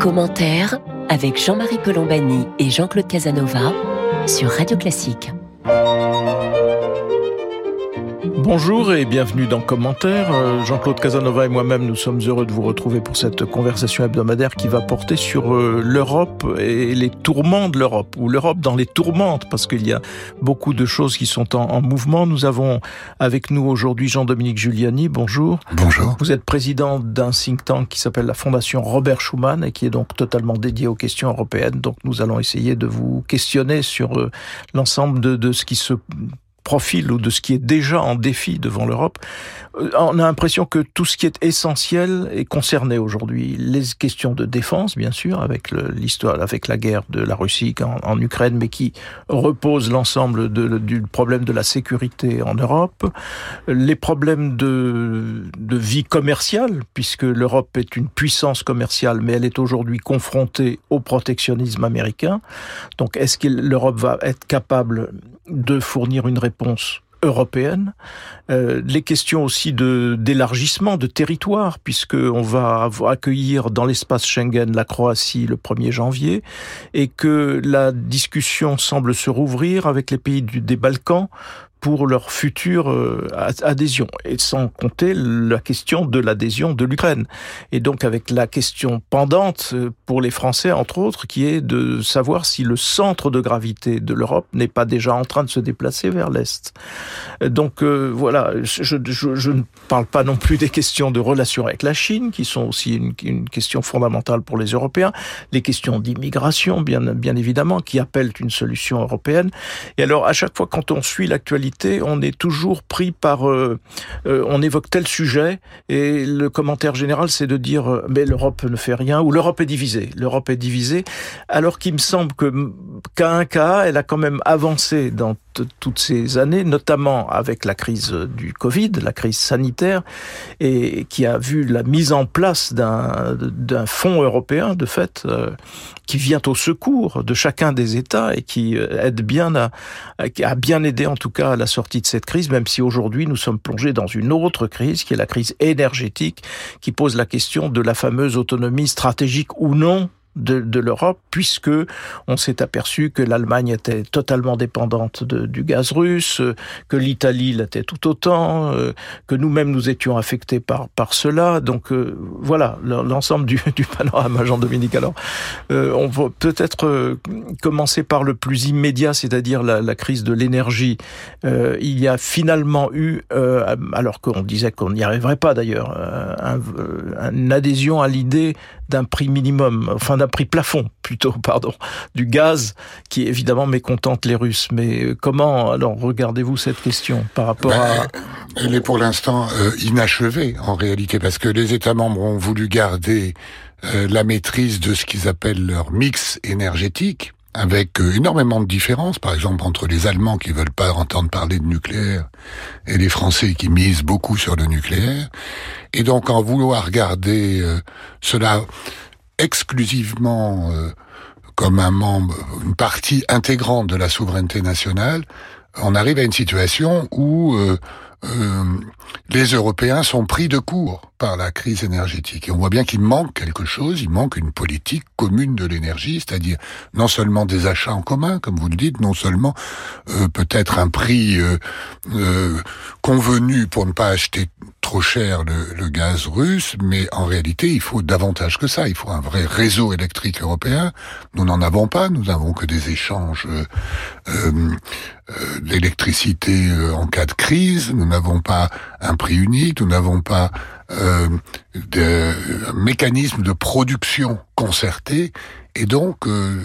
Commentaire avec Jean-Marie Colombani et Jean-Claude Casanova sur Radio Classique. Bonjour et bienvenue dans Commentaire. Euh, Jean-Claude Casanova et moi-même, nous sommes heureux de vous retrouver pour cette conversation hebdomadaire qui va porter sur euh, l'Europe et les tourments de l'Europe, ou l'Europe dans les tourmentes, parce qu'il y a beaucoup de choses qui sont en, mouvement. Nous avons avec nous aujourd'hui Jean-Dominique Giuliani. Bonjour. Bonjour. Vous êtes président d'un think tank qui s'appelle la Fondation Robert Schuman et qui est donc totalement dédié aux questions européennes. Donc nous allons essayer de vous questionner sur euh, l'ensemble de, de ce qui se profil ou de ce qui est déjà en défi devant l'Europe, euh, on a l'impression que tout ce qui est essentiel est concerné aujourd'hui. Les questions de défense, bien sûr, avec l'histoire, avec la guerre de la Russie en, Ukraine, mais qui repose l'ensemble du problème de la sécurité en Europe. Les problèmes de vie commerciale, puisque l'Europe est une puissance commerciale, mais elle est aujourd'hui confrontée au protectionnisme américain. Donc, est-ce que l'Europe va être capable de fournir une réponse européenne, euh, les questions aussi de d'élargissement de territoire, puisque on va accueillir dans l'espace Schengen la Croatie le 1er janvier, et que la discussion semble se rouvrir avec les pays des Balkans pour leur future euh, adhésion, et sans compter la question de l'adhésion de l'Ukraine. Et donc avec la question pendante euh, pour les Français, entre autres, qui est de savoir si le centre de gravité de l'Europe n'est pas déjà en train de se déplacer vers l'Est. Donc euh, voilà, je, je, je, ne parle pas non plus des questions de relations avec la Chine, qui sont aussi une, une question fondamentale pour les Européens, les questions d'immigration, bien, bien évidemment, qui appellent une solution européenne. Et alors, à chaque fois, quand on suit l'actualité, on est toujours pris par... Euh, euh, on évoque tel sujet et le commentaire général, c'est de dire euh, mais l'Europe ne fait rien ou l'Europe est divisée. L'Europe est divisée, alors qu'il me semble que qu'à un cas, elle a quand même avancé dans toutes ces années, notamment avec la crise du Covid, la crise sanitaire, et qui a vu la mise en place d'un fonds européen, de fait, qui vient au secours de chacun des États et qui aide bien à, a bien aidé en tout cas à la sortie de cette crise, même si aujourd'hui nous sommes plongés dans une autre crise, qui est la crise énergétique, qui pose la question de la fameuse autonomie stratégique ou non de, de l'Europe, puisque on s'est aperçu que l'Allemagne était totalement dépendante de, du gaz russe, que l'Italie l'était tout autant, euh, que nous-mêmes nous étions affectés par par cela. Donc euh, voilà l'ensemble du, du, panorama, Jean-Dominique. Alors, euh, on va peut-être commencer par le plus immédiat, c'est-à-dire la, la, crise de l'énergie. il y a finalement eu, alors qu'on disait qu'on n'y arriverait pas d'ailleurs, un, une adhésion à l'idée d'un prix minimum, enfin d'un prix plafond plutôt, pardon, du gaz qui évidemment mécontente les Russes. Mais euh, comment alors regardez-vous cette question par rapport ben, à Elle est pour l'instant euh, inachevée en réalité parce que les États membres ont voulu garder euh, la maîtrise de ce qu'ils appellent leur mix énergétique avec énormément de différences, par exemple entre les Allemands qui veulent pas entendre parler de nucléaire et les Français qui misent beaucoup sur le nucléaire. Et donc en vouloir garder cela exclusivement euh, comme un membre, une partie intégrante de la souveraineté nationale, on arrive à une situation où euh, euh, les Européens sont pris de court par la crise énergétique. Et on voit bien qu'il manque quelque chose, il manque une politique commune de l'énergie, c'est-à-dire non seulement des achats en commun, comme vous le dites, non seulement euh, peut-être un prix euh, euh, convenu pour ne pas acheter trop cher le, le, gaz russe, mais en réalité, il faut davantage que ça. Il faut un vrai réseau électrique européen. Nous n'en avons pas. Nous n'avons que des échanges d'électricité en cas de crise. Nous n'avons pas un prix unique, nous n'avons pas euh, de mécanisme de production concerté, et donc euh,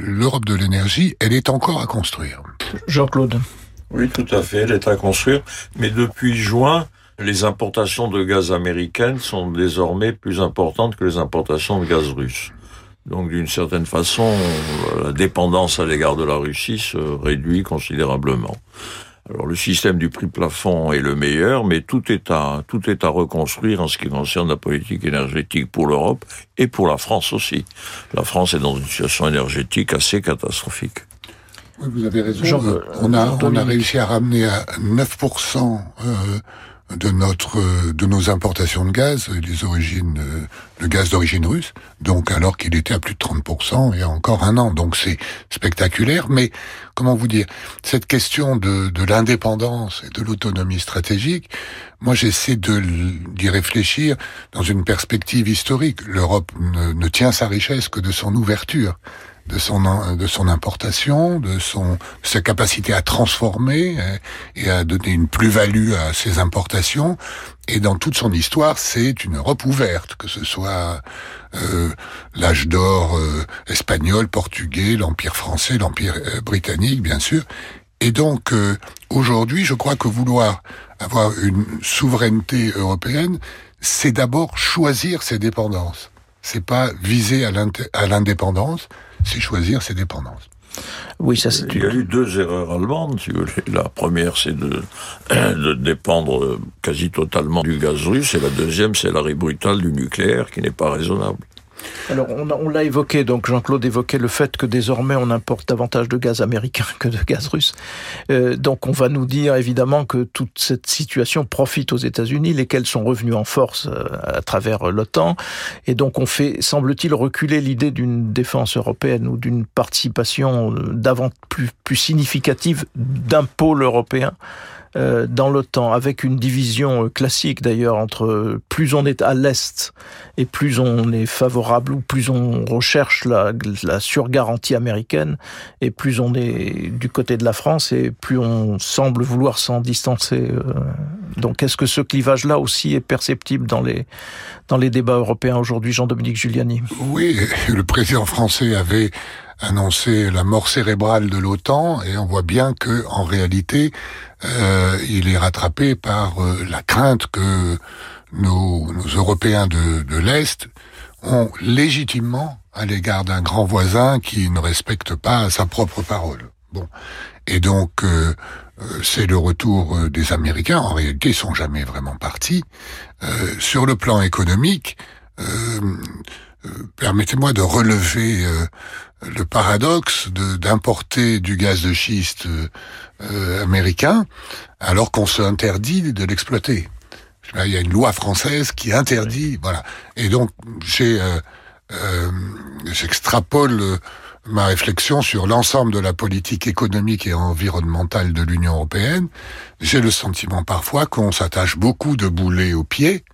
l'Europe de l'énergie, elle est encore à construire. Jean-Claude. Oui, tout à fait, elle est à construire, mais depuis juin, les importations de gaz américaines sont désormais plus importantes que les importations de gaz russe. Donc d'une certaine façon, la dépendance à l'égard de la Russie se réduit considérablement. Alors le système du prix plafond est le meilleur, mais tout est à tout est à reconstruire en ce qui concerne la politique énergétique pour l'Europe et pour la France aussi. La France est dans une situation énergétique assez catastrophique. Oui, vous avez raison. on a on a réussi à ramener à 9% euh, de notre de nos importations de gaz, les origines le gaz d'origine russe, donc alors qu'il était à plus de 30% il y a encore un an. Donc c'est spectaculaire, mais comment vous dire, cette question de, de l'indépendance et de l'autonomie stratégique, moi j'essaie de d'y réfléchir dans une perspective historique. L'Europe ne tient sa richesse que de son ouverture de son de son importation, de son sa capacité à transformer euh, et à donner une plus-value à ses importations. Et dans toute son histoire, c'est une Europe ouverte, que ce soit euh, l'âge d'or euh, espagnol, portugais, l'empire français, l'empire euh, britannique, bien sûr. Et donc aujourd'hui, je crois que vouloir avoir une souveraineté européenne, c'est d'abord choisir ses dépendances. C'est pas viser à l'indépendance, c'est choisir ses dépendances. Oui, ça c'est. Il y a eu deux erreurs allemandes, si vous voulez. La première, c'est de, de dépendre quasi totalement du gaz russe, et la deuxième, c'est l'arrêt brutal du nucléaire, qui n'est pas raisonnable. Alors, on, l'a évoqué, donc Jean-Claude évoquait le fait que désormais on importe davantage de gaz américain que de gaz russe. Euh, donc, on va nous dire évidemment que toute cette situation profite aux États-Unis, lesquels sont revenus en force euh, à travers l'OTAN. Et donc, on fait, semble-t-il, reculer l'idée d'une défense européenne ou d'une participation davantage plus, plus significative d'un pôle européen euh, dans l'OTAN, avec une division euh, classique d'ailleurs entre plus on est à l'est et plus on est favorable ou plus on recherche la, la surgarantie américaine et plus on est du côté de la France et plus on semble vouloir s'en distancer. Euh. Donc est-ce que ce clivage-là aussi est perceptible dans les, dans les débats européens aujourd'hui, Jean-Dominique Giuliani? Oui, le président français avait annoncé la mort cérébrale de l'OTAN et on voit bien que en réalité euh, il est rattrapé par euh, la crainte que nos, nos Européens de, de l'Est ont légitimement à l'égard d'un grand voisin qui ne respecte pas sa propre parole. Bon, et donc euh, euh c'est le retour des Américains. En réalité, ils sont jamais vraiment partis. Euh, sur le plan économique, permettez-moi de relever le paradoxe d'importer du gaz de schiste euh, américain alors qu'on se interdit de l'exploiter. Il y a une loi française qui interdit, voilà. Et donc j'ai euh, euh, j'extrapole ma réflexion sur l'ensemble de la politique économique et environnementale de l'Union européenne. J'ai le sentiment parfois qu'on s'attache beaucoup de boulets aux pieds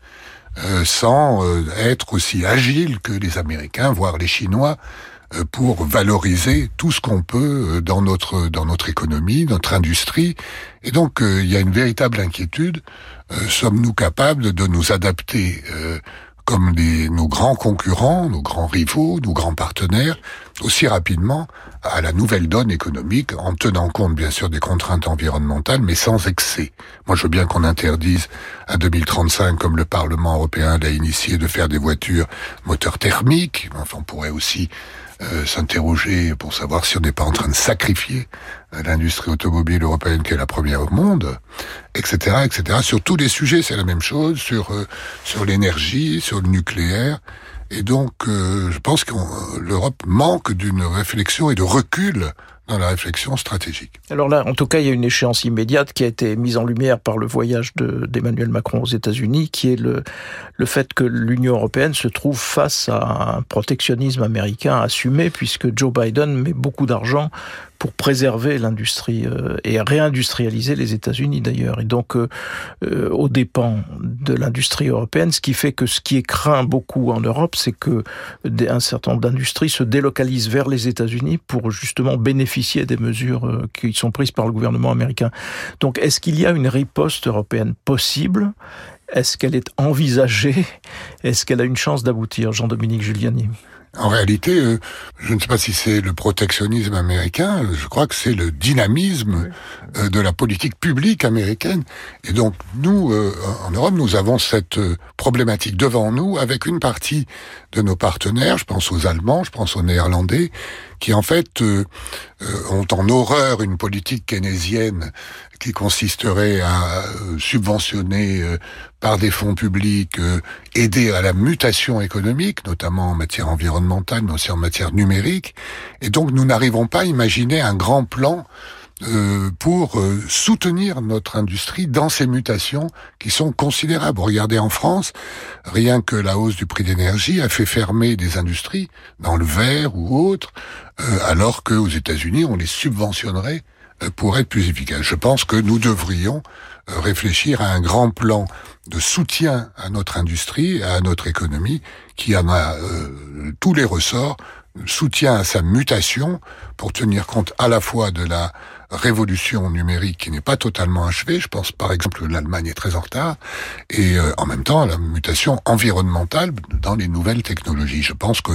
sans être aussi agile que les Américains, voire les Chinois, euh, pour valoriser tout ce qu'on peut euh, dans notre dans notre économie, notre industrie. Et donc euh, il y a une véritable inquiétude. Sommes-nous capables de nous adapter comme des, nos grands concurrents, nos grands rivaux, nos grands partenaires, aussi rapidement à la nouvelle donne économique, en tenant compte bien sûr des contraintes environnementales, mais sans excès. Moi, je veux bien qu'on interdise à 2035, comme le Parlement européen l'a initié, de faire des voitures moteurs thermiques. Enfin, on pourrait aussi euh, s'interroger pour savoir si on n'est pas en train de sacrifier euh, l'industrie automobile européenne qui est la première au monde, etc., etc. Sur tous les sujets, c'est la même chose. Sur euh, sur l'énergie, sur le nucléaire. Et donc, je pense que l'Europe manque d'une réflexion et de recul dans la réflexion stratégique. Alors là, en tout cas, il y a une échéance immédiate qui a été mise en lumière par le voyage d'Emmanuel Macron aux États-Unis, qui est le, le fait que l'Union européenne se trouve face à un protectionnisme américain assumé, puisque Joe Biden met beaucoup d'argent pour préserver l'industrie euh, et réindustrialiser les États-Unis d'ailleurs. Et donc, euh, euh, aux dépens de l'industrie européenne, ce qui fait que ce qui est craint beaucoup en Europe, c'est que un certain nombre d'industries se délocalisent vers les États-Unis pour justement bénéficier des mesures qui sont prises par le gouvernement américain. Donc, est-ce qu'il y a une riposte européenne possible? Est-ce qu'elle est envisagée? Est-ce qu'elle a une chance d'aboutir, Jean-Dominique Giuliani en réalité, euh, je ne sais pas si c'est le protectionnisme américain, je crois que c'est le dynamisme euh, de la politique publique américaine. Et donc, nous, euh, en Europe, nous avons cette problématique devant nous avec une partie de nos partenaires, je pense aux Allemands, je pense aux Néerlandais, qui en fait ont en horreur une politique keynésienne qui consisterait à euh, subventionner euh, par des fonds publics, euh, aider à la mutation économique, notamment en matière environnementale, mais aussi en matière numérique. Et donc nous n'arrivons pas à imaginer un grand plan euh, pour euh, soutenir notre industrie dans ces mutations qui sont considérables. Regardez en France, rien que la hausse du prix d'énergie a fait fermer des industries dans le verre ou autre, euh, alors qu'aux États-Unis, on les subventionnerait pour être plus efficaces. Je pense que nous devrions réfléchir à un grand plan de soutien à notre industrie, à notre économie, qui en a tous les ressorts soutien à sa mutation pour tenir compte à la fois de la révolution numérique qui n'est pas totalement achevée, je pense par exemple que l'Allemagne est très en retard, et euh, en même temps la mutation environnementale dans les nouvelles technologies. Je pense que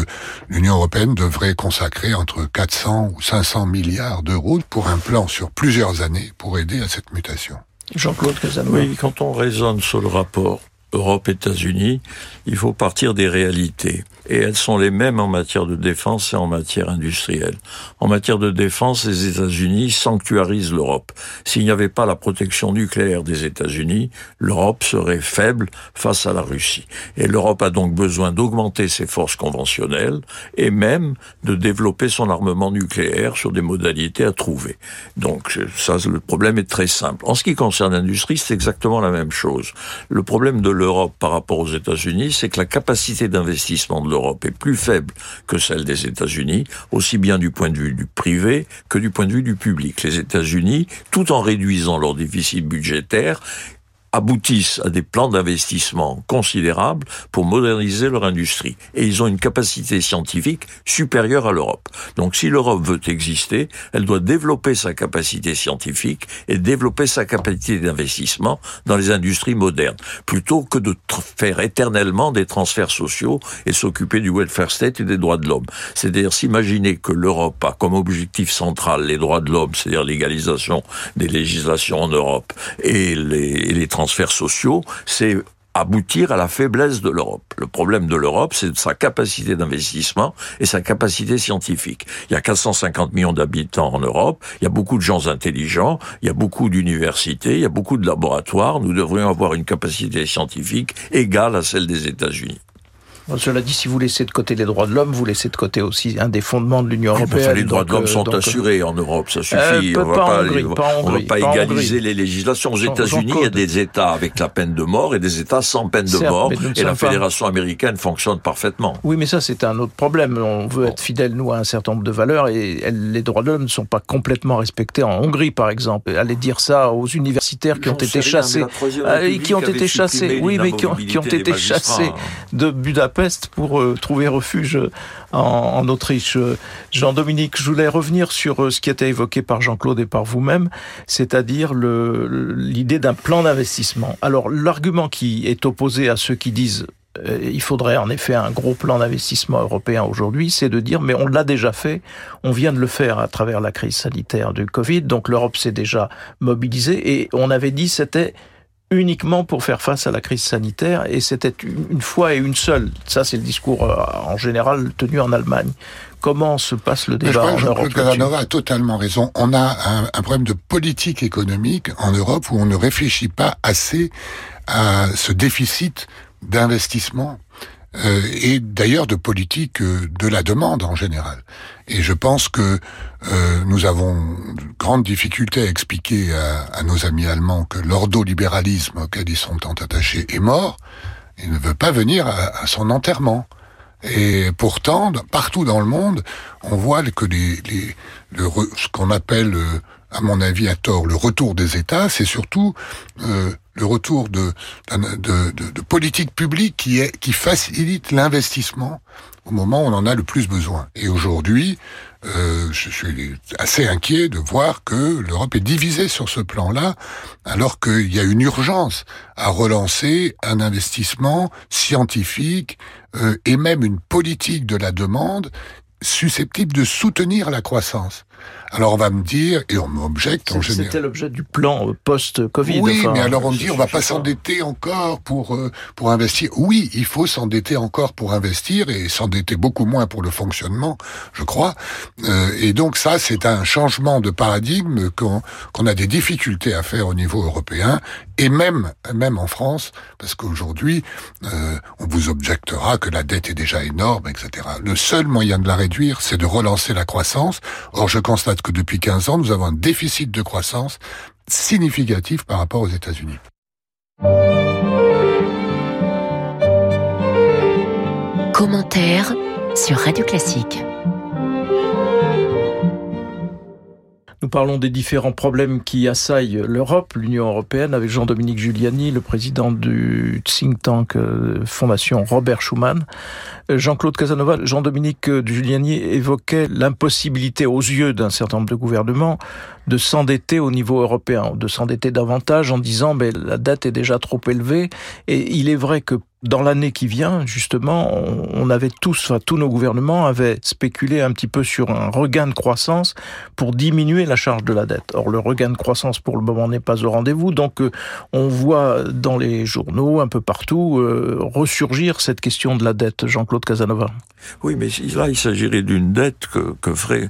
l'Union européenne devrait consacrer entre 400 ou 500 milliards d'euros pour un plan sur plusieurs années pour aider à cette mutation. Jean-Claude Casanova. Oui, quand on raisonne sur le rapport Europe-États-Unis, il faut partir des réalités et elles sont les mêmes en matière de défense et en matière industrielle. En matière de défense, les États-Unis sanctuarisent l'Europe. S'il n'y avait pas la protection nucléaire des États-Unis, l'Europe serait faible face à la Russie. Et l'Europe a donc besoin d'augmenter ses forces conventionnelles et même de développer son armement nucléaire sur des modalités à trouver. Donc ça, le problème est très simple. En ce qui concerne l'industrie, c'est exactement la même chose. Le problème de l'Europe par rapport aux États-Unis, c'est que la capacité d'investissement l'Europe est plus faible que celle des États-Unis, aussi bien du point de vue du privé que du point de vue du public. Les États-Unis, tout en réduisant leur déficit budgétaire, aboutissent à des plans d'investissement considérables pour moderniser leur industrie. Et ils ont une capacité scientifique supérieure à l'Europe. Donc si l'Europe veut exister, elle doit développer sa capacité scientifique et développer sa capacité d'investissement dans les industries modernes, plutôt que de faire éternellement des transferts sociaux et s'occuper du welfare state et des droits de l'homme. C'est-à-dire s'imaginer que l'Europe a comme objectif central les droits de l'homme, c'est-à-dire l'égalisation des législations en Europe et les, transferts transferts sociaux, c'est aboutir à la faiblesse de l'Europe. Le problème de l'Europe, c'est sa capacité d'investissement et sa capacité scientifique. Il y a 450 millions d'habitants en Europe, il y a beaucoup de gens intelligents, il y a beaucoup d'universités, il y a beaucoup de laboratoires. Nous devrions avoir une capacité scientifique égale à celle des États-Unis. Cela dit, si vous laissez de côté les droits de l'homme, vous laissez de côté aussi un des fondements de l'Union européenne. les droits de l'homme euh, sont assurés en Europe, ça suffit. Euh, on ne va pas, égaliser les législations. Aux États-Unis, il y a des États avec la peine de mort et des États sans peine de mort, et la Fédération américaine fonctionne parfaitement. Oui, mais ça, c'est un autre problème. On veut être fidèle, nous, à un certain nombre de valeurs, et les droits de l'homme ne sont pas complètement respectés en Hongrie, par exemple. Allez dire ça aux universitaires qui ont été chassés, euh, qui ont été chassés, oui, mais qui ont, qui ont été chassés de Budapest pour euh, trouver refuge en, en Autriche. Jean-Dominique, je voulais revenir sur euh, ce qui a été évoqué par Jean-Claude et par vous-même, c'est-à-dire l'idée d'un plan d'investissement. Alors, l'argument qui est opposé à ceux qui disent euh, il faudrait en effet un gros plan d'investissement européen aujourd'hui, c'est de dire mais on l'a déjà fait, on vient de le faire à travers la crise sanitaire du Covid, donc l'Europe s'est déjà mobilisée et on avait dit c'était uniquement pour faire face à la crise sanitaire et c'était une fois et une seule. Ça, c'est le discours euh, en général tenu en Allemagne. Comment se passe le débat en Europe Casanova a totalement raison. On a un, un, problème de politique économique en Europe où on ne réfléchit pas assez à ce déficit d'investissement euh, et d'ailleurs de politique euh, de la demande en général. Et je pense que euh, nous avons de grandes difficultés à expliquer à, nos amis allemands que l'ordolibéralisme auquel ils sont tant attachés est mort. Il ne veut pas venir à, à son enterrement. Et pourtant, partout dans le monde, on voit que les, les le, ce qu'on appelle, à mon avis à tort, le retour des États, c'est surtout euh, le retour de, de, de, politique publique qui, est, qui facilite l'investissement au moment où on en a le plus besoin. Et aujourd'hui, euh, je suis assez inquiet de voir que l'Europe est divisée sur ce plan-là, alors qu'il y a une urgence à relancer un investissement scientifique euh, et même une politique de la demande susceptible de soutenir la croissance. Alors on va me dire, et on m'objecte en général. C'était l'objet du plan euh, post-Covid. Oui, mais alors on me dit, on va pas s'endetter encore pour euh, pour investir. Oui, il faut s'endetter encore pour investir et s'endetter beaucoup moins pour le fonctionnement, je crois. Euh, et donc ça, c'est un changement de paradigme qu'on qu'on a des difficultés à faire au niveau européen et même même en France, parce qu'aujourd'hui, euh, on vous objectera que la dette est déjà énorme, etc. Le seul moyen de la réduire, c'est de relancer la croissance. Or, je constate que depuis 15 ans, nous avons un déficit de croissance significatif par rapport aux États-Unis. Commentaire sur Radio Classique. Nous parlons des différents problèmes qui assaillent l'Europe, l'Union européenne, avec Jean-Dominique Giuliani, le président du think tank euh, Fondation Robert Schuman. Euh, Jean-Claude Casanova, Jean-Dominique Giuliani évoquait l'impossibilité aux yeux d'un certain nombre de gouvernements de s'endetter au niveau européen, de s'endetter davantage en disant mais la dette est déjà trop élevée. Et il est vrai que dans l'année qui vient, justement, on avait tous, enfin, tous nos gouvernements avaient spéculé un petit peu sur un regain de croissance pour diminuer la charge de la dette. Or, le regain de croissance pour le moment n'est pas au rendez-vous, donc euh, on voit dans les journaux, un peu partout, euh, ressurgir cette question de la dette. Jean-Claude Casanova. Oui, mais là, il s'agirait d'une dette que, que ferait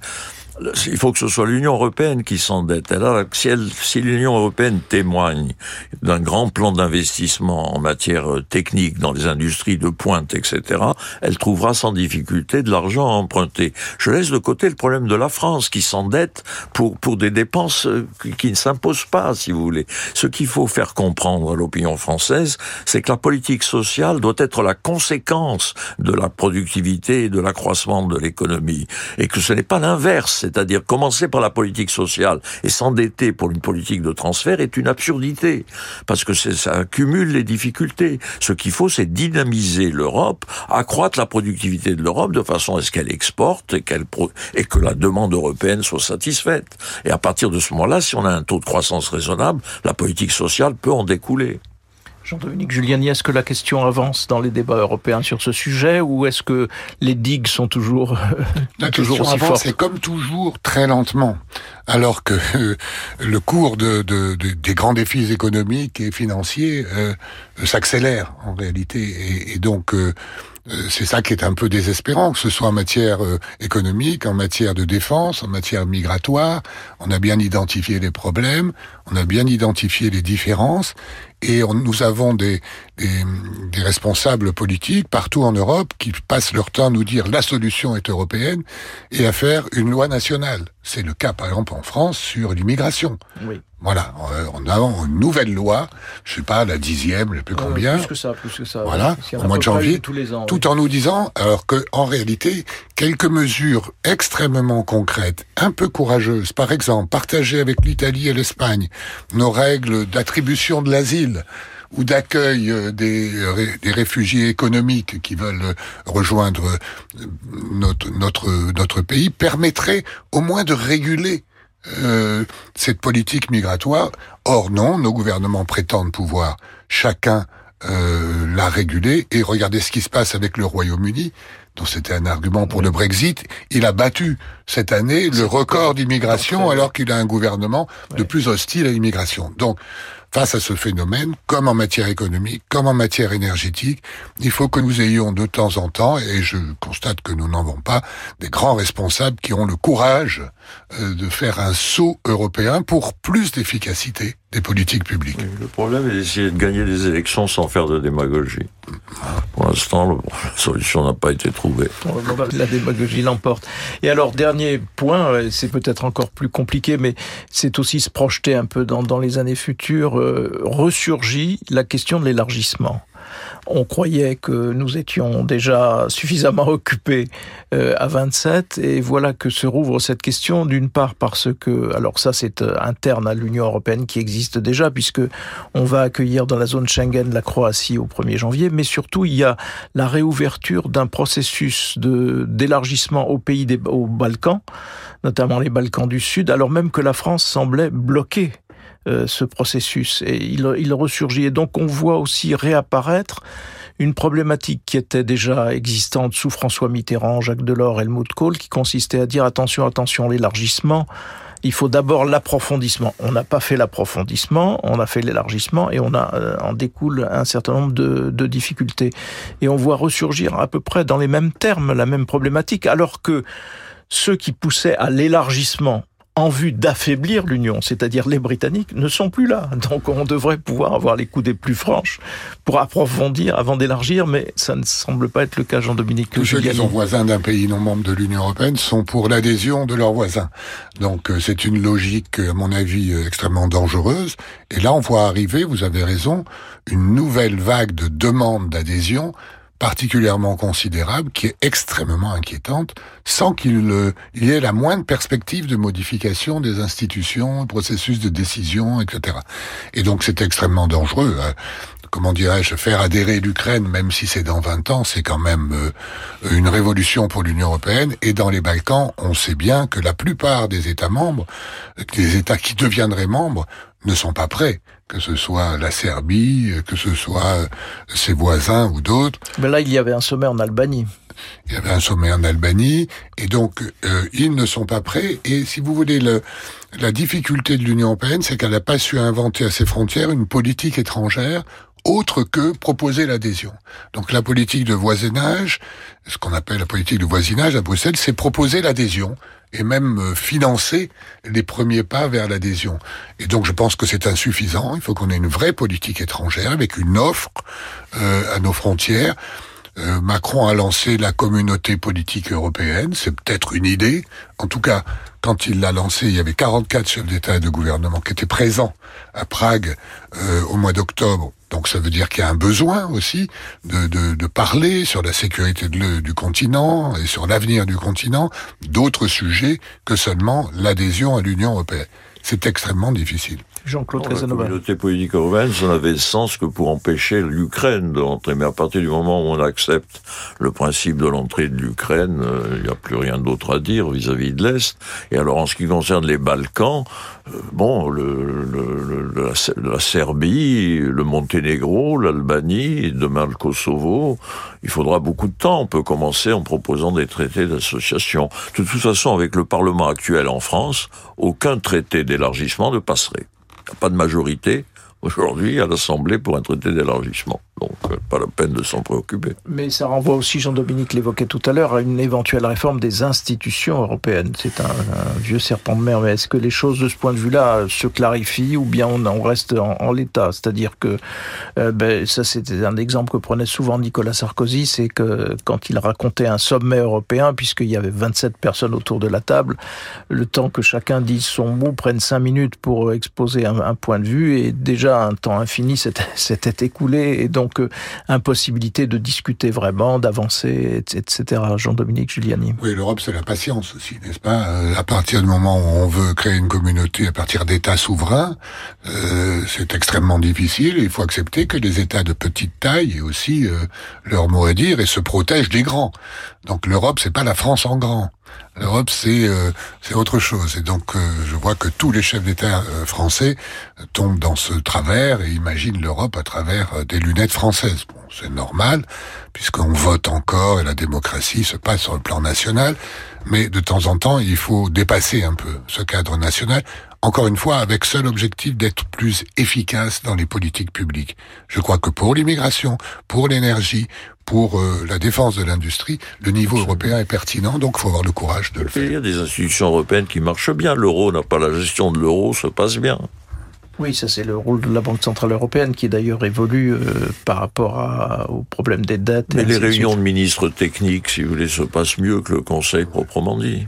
il faut que ce soit l'Union européenne qui s'endette. Alors, si, si l'Union européenne témoigne d'un grand plan d'investissement en matière euh, technique dans les industries de pointe, etc., elle trouvera sans difficulté de l'argent à emprunter. Je laisse de côté le problème de la France qui s'endette pour, pour des dépenses euh, qui ne s'imposent pas, si vous voulez. Ce qu'il faut faire comprendre à l'opinion française, c'est que la politique sociale doit être la conséquence de la productivité et de l'accroissement de l'économie. Et que ce n'est pas l'inverse c'est-à-dire commencer par la politique sociale et s'endetter pour une politique de transfert est une absurdité, parce que ça accumule les difficultés. Ce qu'il faut, c'est dynamiser l'Europe, accroître la productivité de l'Europe de façon à ce qu'elle exporte et, et que la demande européenne soit satisfaite. Et à partir de ce moment-là, si on a un taux de croissance raisonnable, la politique sociale peut en découler. Jean-Dominique Giuliani, est-ce que la question avance dans les débats européens sur ce sujet ou est-ce que les digues sont toujours, la toujours question aussi avance, fortes C'est comme toujours très lentement, alors que euh, le cours de, de, de, des grands défis économiques et financiers euh, s'accélère en réalité, et, et donc euh, euh, c'est ça qui est un peu désespérant, que ce soit en matière euh, économique, en matière de défense, en matière migratoire. On a bien identifié les problèmes, on a bien identifié les différences, et on, nous avons des, des, des, responsables politiques partout en Europe qui passent leur temps à nous dire la solution est européenne et à faire une loi nationale. C'est le cas, par exemple, en France sur l'immigration. Oui. Voilà, on a une nouvelle loi, je sais pas, la dixième, je sais plus combien. Euh, plus que ça, plus que ça. Voilà, au mois de janvier, tous les ans, tout oui. en nous disant, alors que en réalité, quelques mesures extrêmement concrètes, un peu courageuses, par exemple, partager avec l'Italie et l'Espagne nos règles d'attribution de l'asile ou d'accueil des, des, réfugiés économiques qui veulent rejoindre notre, notre, pays, permettrait au moins de réguler euh, cette politique migratoire. Or non, nos gouvernements prétendent pouvoir chacun euh, la réguler. Et regardez ce qui se passe avec le Royaume-Uni, dont c'était un argument pour le Brexit. Il a battu cette année le record d'immigration alors qu'il a un gouvernement de plus hostile à l'immigration. Donc, face à ce phénomène, comme en matière économique, comme en matière énergétique, il faut que nous ayons de temps en temps, et je constate que nous n'en avons pas, des grands responsables qui ont le courage de faire un saut européen pour plus d'efficacité des politiques publiques. Oui, le problème est d'essayer de gagner des élections sans faire de démagogie. Pour l'instant, la solution n'a pas été trouvée. La démagogie l'emporte. Et alors, dernier point, c'est peut-être encore plus compliqué, mais c'est aussi se projeter un peu dans, dans les années futures, euh, ressurgit la question de l'élargissement on croyait que nous étions déjà suffisamment occupés euh, à 27 et voilà que se rouvre cette question d'une part parce que alors ça c'est euh, interne à l'Union européenne qui existe déjà puisque on va accueillir dans la zone Schengen la Croatie au 1er janvier mais surtout il y a la réouverture d'un processus d'élargissement aux pays des aux Balkans notamment les Balkans du Sud alors même que la France semblait bloquée euh, ce processus et il, il ressurgit. Et donc on voit aussi réapparaître une problématique qui était déjà existante sous François Mitterrand, Jacques Delors, Helmut Kohl, qui consistait à dire attention, attention, l'élargissement. Il faut d'abord l'approfondissement. On n'a pas fait l'approfondissement, on a fait l'élargissement et on a euh, en découle un certain nombre de, de difficultés. Et on voit ressurgir à peu près dans les mêmes termes la même problématique, alors que ceux qui poussaient à l'élargissement en vue d'affaiblir l'Union, c'est-à-dire les Britanniques, ne sont plus là. Donc on devrait pouvoir avoir les coups des plus franches pour approfondir avant d'élargir, mais ça ne semble pas être le cas, Jean-Dominique. Tous ceux qui sont voisins d'un pays non membre de l'Union européenne sont pour l'adhésion de leurs voisins. Donc euh, c'est une logique, à mon avis, euh, extrêmement dangereuse. Et là, on voit arriver, vous avez raison, une nouvelle vague de demandes d'adhésion particulièrement considérable, qui est extrêmement inquiétante, sans qu'il y ait la moindre perspective de modification des institutions, processus de décision, etc. Et donc c'est extrêmement dangereux. Hein. Comment dirais-je, faire adhérer l'Ukraine, même si c'est dans 20 ans, c'est quand même euh, une révolution pour l'Union européenne. Et dans les Balkans, on sait bien que la plupart des États membres, des États qui deviendraient membres, ne sont pas prêts que ce soit la Serbie, que ce soit ses voisins ou d'autres. Mais là, il y avait un sommet en Albanie. Il y avait un sommet en Albanie, et donc euh, ils ne sont pas prêts. Et si vous voulez, le, la difficulté de l'Union européenne, c'est qu'elle n'a pas su inventer à ses frontières une politique étrangère autre que proposer l'adhésion. Donc la politique de voisinage, ce qu'on appelle la politique de voisinage à Bruxelles, c'est proposer l'adhésion et même euh, financer les premiers pas vers l'adhésion. Et donc je pense que c'est insuffisant. Il faut qu'on ait une vraie politique étrangère avec une offre euh, à nos frontières. Euh, Macron a lancé la communauté politique européenne, c'est peut-être une idée. En tout cas, quand il l'a lancé, il y avait 44 chefs d'État et de gouvernement qui étaient présents à Prague au mois d'octobre donc ça veut dire qu'il y a un besoin aussi de, de, de parler sur la sécurité du continent et sur l'avenir du continent, d'autres sujets que seulement l'adhésion à l'Union européenne. C'est extrêmement difficile. Jean-Claude La communauté politique européenne, ça n'avait de sens que pour empêcher l'Ukraine de rentrer. Mais à partir du moment où on accepte le principe de l'entrée de l'Ukraine, euh, il n'y a plus rien d'autre à dire vis-à-vis de l'Est. Et alors, en ce qui concerne les Balkans, euh, bon, le, le, la, la, Serbie, le Monténégro, l'Albanie, demain le Kosovo, il faudra beaucoup de temps. On peut commencer en proposant des traités d'association. De toute façon, avec le Parlement actuel en France, aucun traité d'élargissement ne passerait pas de majorité aujourd'hui à l'Assemblée pour un traité d'élargissement. Donc, euh, pas la peine de s'en préoccuper. Mais ça renvoie aussi, Jean-Dominique l'évoquait tout à l'heure, à une éventuelle réforme des institutions européennes. C'est un, vieux serpent de mer, mais est-ce que les choses de ce point de vue-là se clarifient ou bien on, reste en, l'état? C'est-à-dire que, euh, ben, ça c'était un exemple que prenait souvent Nicolas Sarkozy, c'est que quand il racontait un sommet européen, puisqu'il y avait 27 personnes autour de la table, le temps que chacun dise son mot, prenne 5 minutes pour exposer un, un point de vue, et déjà un temps infini s'était écoulé, et donc donc euh, impossibilité de discuter vraiment, d'avancer, etc. Jean-Dominique Giuliani. Oui, l'Europe, c'est la patience aussi, n'est-ce pas? Euh, À partir du moment où on veut créer une communauté à partir d'États souverains, euh, c'est extrêmement difficile. Il faut accepter que les États de petite taille aient aussi leur mot à dire et se protègent des grands. Donc l'Europe, c'est pas la France en grand. L'Europe, c'est euh, c'est autre chose. Et donc, euh, je vois que tous les chefs d'État euh, français tombent dans ce travers et imaginent l'Europe à travers des lunettes françaises. Bon, c'est normal, puisqu'on vote encore et la démocratie se passe sur le plan national. Mais de temps en temps, il faut dépasser un peu ce cadre national encore une fois, avec seul objectif d'être plus efficace dans les politiques publiques. Je crois que pour l'immigration, pour l'énergie, pour euh, la défense de l'industrie, le niveau européen est pertinent, donc il faut avoir le courage de le faire. Il y a des institutions européennes qui marchent bien. L'euro n'a pas la gestion de l'euro, se passe bien. Oui, ça c'est le rôle de la Banque Centrale Européenne qui d'ailleurs évolue euh, par rapport à, au problème des dettes. Mais les réunions de ministres techniques, si vous voulez, se passent mieux que le Conseil proprement dit.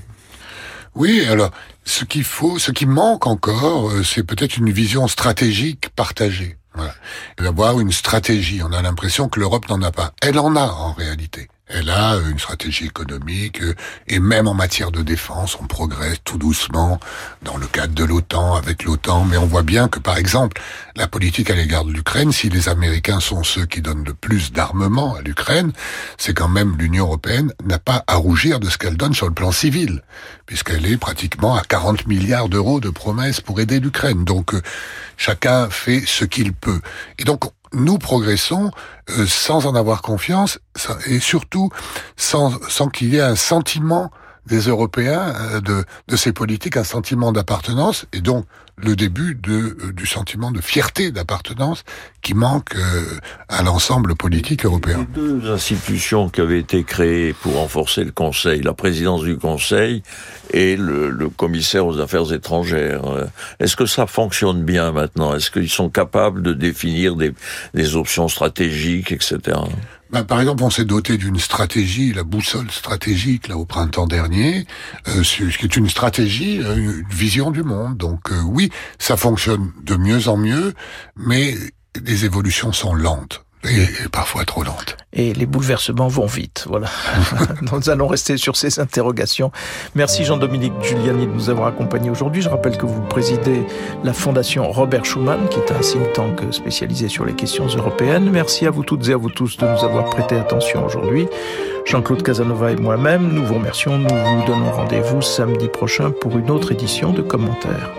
Oui, alors ce qu'il faut, ce qui manque encore, euh, c'est peut-être une vision stratégique partagée. Voilà. D'avoir une stratégie. On a l'impression que l'Europe n'en a pas. Elle en a en réalité. Elle a une stratégie économique euh, et même en matière de défense, on progresse tout doucement dans le cadre de l'OTAN, avec l'OTAN. Mais on voit bien que, par exemple, la politique à l'égard de l'Ukraine, si les Américains sont ceux qui donnent le plus d'armement à l'Ukraine, c'est quand même l'Union européenne n'a pas à rougir de ce qu'elle donne sur le plan civil, puisqu'elle est pratiquement à 40 milliards d'euros de promesses pour aider l'Ukraine. Donc euh, chacun fait ce qu'il peut. Et donc nous progressons euh, sans en avoir confiance et surtout sans, sans qu'il y ait un sentiment des Européens euh, de, de ces politiques un sentiment d'appartenance et donc le début de, euh, du sentiment de fierté d'appartenance qui manque euh, à l'ensemble politique européen. Les deux institutions qui avaient été créées pour renforcer le Conseil, la présidence du Conseil et le, le commissaire aux affaires étrangères, est-ce que ça fonctionne bien maintenant? Est-ce qu'ils sont capables de définir des, des options stratégiques, etc. Ben, par exemple, on s'est doté d'une stratégie, la boussole stratégique, là, au printemps dernier, euh, ce qui est une stratégie, euh, une vision du monde. Donc euh, oui, ça fonctionne de mieux en mieux, mais les évolutions sont lentes et, parfois trop lente. Et les bouleversements vont vite. Voilà. nous allons rester sur ces interrogations. Merci Jean-Dominique Giuliani de nous avoir accompagnés aujourd'hui. Je rappelle que vous présidez la Fondation Robert Schuman, qui est un think tank spécialisé sur les questions européennes. Merci à vous toutes et à vous tous de nous avoir prêté attention aujourd'hui. Jean-Claude Casanova et moi-même, nous vous remercions. Nous vous donnons rendez-vous samedi prochain pour une autre édition de commentaires.